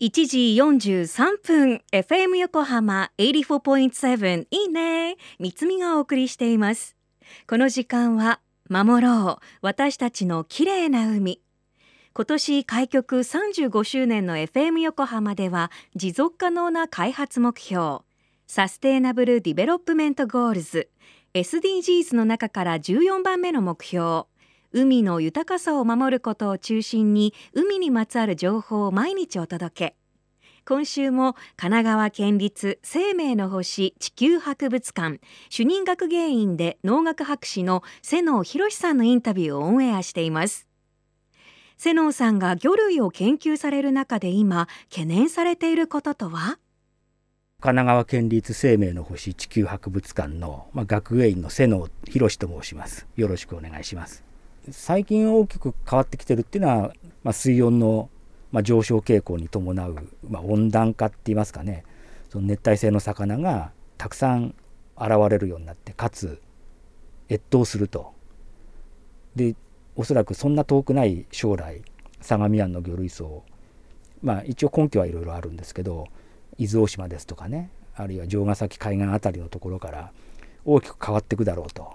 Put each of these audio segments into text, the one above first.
1時43分 FM 横浜84.7いいね三つみがお送りしています。この時間は守ろう私たちの綺麗な海。今年開局35周年の FM 横浜では持続可能な開発目標 Sustainable Development Goals SDGs の中から14番目の目標海の豊かさを守ることを中心に海にまつわる情報を毎日お届け。今週も神奈川県立生命の星地球博物館主任学芸員で農学博士の瀬能博さんのインタビューをオンエアしています。瀬能さんが魚類を研究される中で今懸念されていることとは？神奈川県立生命の星地球博物館の、まあ、学芸員の瀬能博と申します。よろしくお願いします。最近大きく変わってきてるっていうのは、まあ、水温のまあ、上昇傾向に伴う、まあ、温暖化って言いますかね。その熱帯性の魚がたくさん現れるようになってかつ越冬すると。でおそらくそんな遠くない将来相模湾の魚類層まあ一応根拠はいろいろあるんですけど伊豆大島ですとかねあるいは城ヶ崎海岸辺りのところから大きく変わっていくだろうと。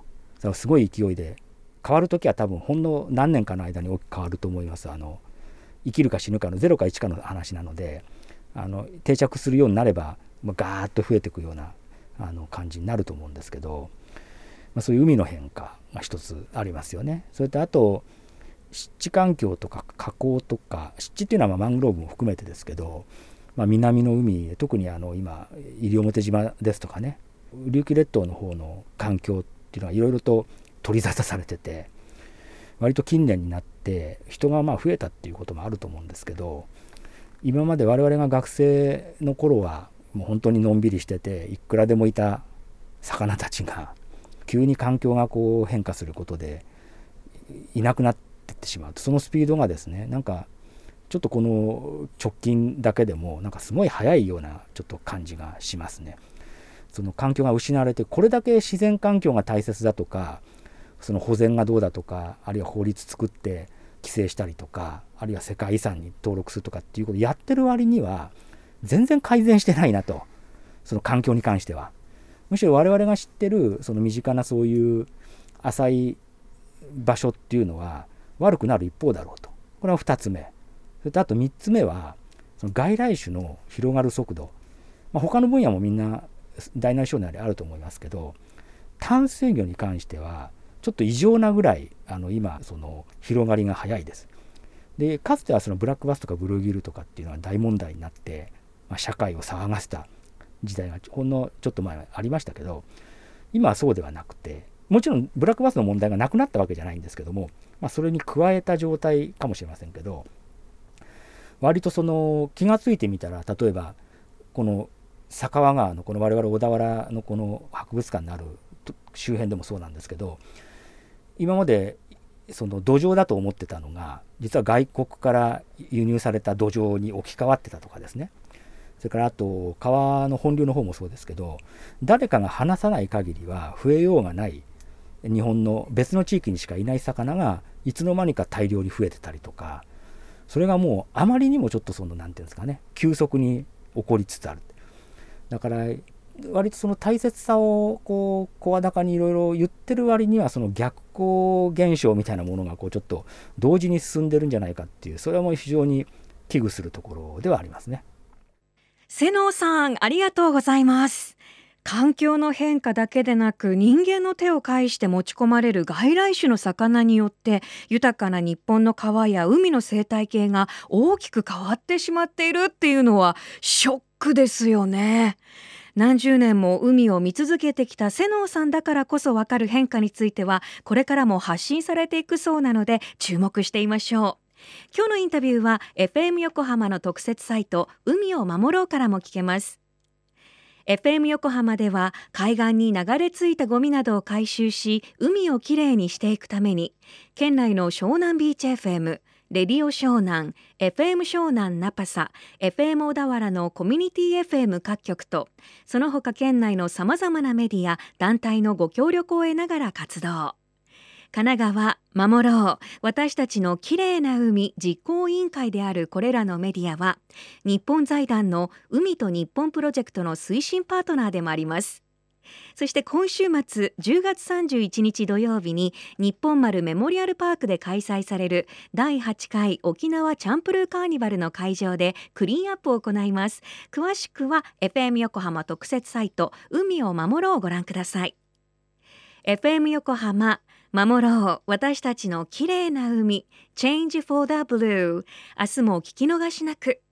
すごい勢いで変わる時は多分ほんの何年かの間に大きく変わると思いますあの生きるか死ぬかの0か1かの話なのであの定着するようになれば、まあ、ガーッと増えていくようなあの感じになると思うんですけど、まあ、そういう海の変化が一つありますよね。それとあと湿地環境とか河口とか湿地っていうのはマングローブも含めてですけど、まあ、南の海特にあの今西表島ですとかね琉球列島の方の環境っていうのはいろいろと取り沙汰されてて割と近年になって人がまあ増えたっていうこともあると思うんですけど今まで我々が学生の頃はもう本当にのんびりしてていくらでもいた魚たちが急に環境がこう変化することでいなくなってってしまうとそのスピードがですねなんかちょっとこの直近だけでもなんかすごい速いようなちょっと感じがしますね。その環境が失われてこれだけ自然環境が大切だとかその保全がどうだとかあるいは法律作って規制したりとかあるいは世界遺産に登録するとかっていうことをやってる割には全然改善してないなと。その環境に関しては。むしろ我々が知ってるその身近なそういう浅い場所っていうのは悪くなる一方だろうと。これは2つ目。それとあと3つ目はその外来種の広がる速度、まあ、他の分野もみんな大なり小なりあると思いますけど淡水魚に関してはちょっと異常なぐらいあの今その広がりが早いです。でかつてはそのブラックバスとかブルーギルとかっていうのは大問題になって、まあ、社会を騒がせた時代がほんのちょっと前ありましたけど今はそうではなくてもちろんブラックバスの問題がなくなったわけじゃないんですけども、まあ、それに加えた状態かもしれませんけど割とその気が付いてみたら例えばこの酒川川のこの我々小田原のこの博物館のある周辺でもそうなんですけど今までその土壌だと思ってたのが実は外国から輸入された土壌に置き換わってたとかですね。それからあと川の本流の方もそうですけど誰かが話さない限りは増えようがない日本の別の地域にしかいない魚がいつの間にか大量に増えてたりとかそれがもうあまりにもちょっとその何て言うんですかね急速に起こりつつある。だから割とその大切さをこう声高にいろいろ言ってる割にはその逆光現象みたいなものがこうちょっと同時に進んでるんじゃないかっていうそれはもう非常に危惧するところではありますね。瀬能さんありがとうございます。環境の変化だけでなく人間の手を介して持ち込まれる外来種の魚によって豊かな日本の川や海の生態系が大きく変わってしまっているっていうのはショックですよね。何十年も海を見続けてきた瀬能さんだからこそわかる変化についてはこれからも発信されていくそうなので注目していましょう。今日のインタビューは FM 横浜の特設サイト海を守ろうからも聞けます。FM 横浜では海岸に流れ着いたゴミなどを回収し海をきれいにしていくために県内の湘南ビーチ FM レディオ湘南、FM 湘南ナパサ、FM 小田原のコミュニティ FM 各局と、その他県内のさまざまなメディア、団体のご協力を得ながら活動。神奈川守ろう私たちのきれいな海実行委員会であるこれらのメディアは日本財団の海と日本プロジェクトの推進パートナーでもありますそして今週末10月31日土曜日に日本丸メモリアルパークで開催される第8回沖縄チャンプルーカーニバルの会場でクリーンアップを行います。詳しくは FM 横浜特設サイト海を守ろうをご覧ください。FM 横浜守ろう私たちの綺麗な海 Change for the Blue 明日もお聞き逃しなく。